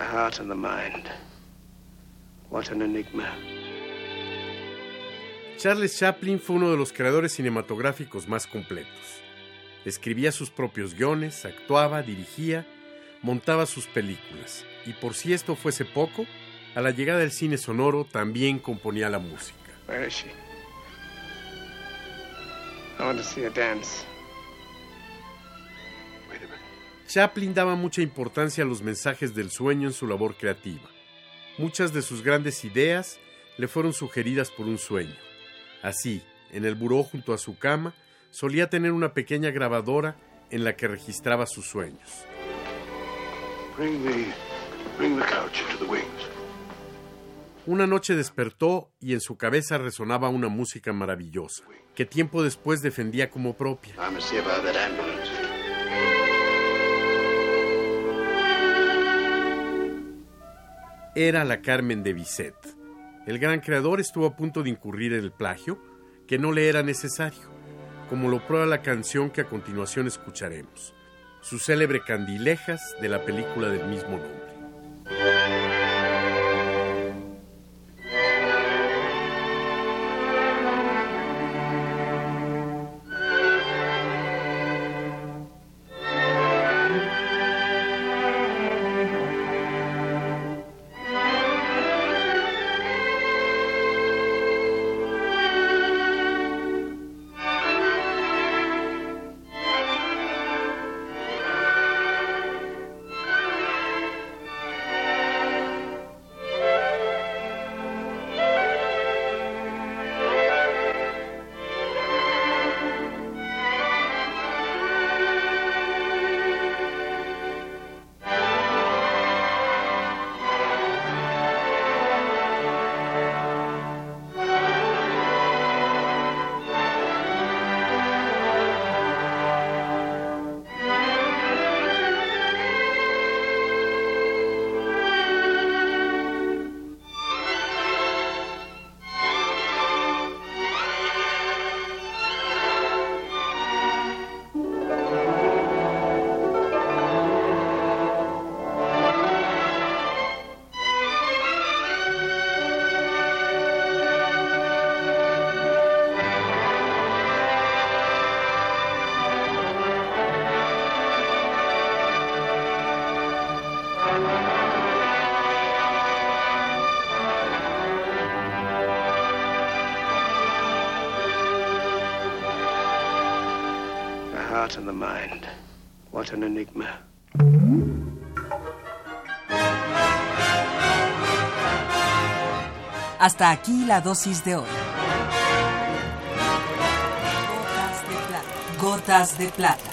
The heart and the mind. What an enigma. Charles Chaplin fue uno de los creadores cinematográficos más completos. Escribía sus propios guiones, actuaba, dirigía, montaba sus películas. Y por si esto fuese poco, a la llegada del cine sonoro también componía la música. Where is she? I want to see her dance. Chaplin daba mucha importancia a los mensajes del sueño en su labor creativa. Muchas de sus grandes ideas le fueron sugeridas por un sueño. Así, en el buró junto a su cama, solía tener una pequeña grabadora en la que registraba sus sueños. Una noche despertó y en su cabeza resonaba una música maravillosa, que tiempo después defendía como propia. Era la Carmen de Bizet. El gran creador estuvo a punto de incurrir en el plagio, que no le era necesario, como lo prueba la canción que a continuación escucharemos, su célebre Candilejas de la película del mismo nombre. Heart and the mind. What an enigma. Hasta aquí la dosis de hoy. Gotas de plata. Gotas de plata.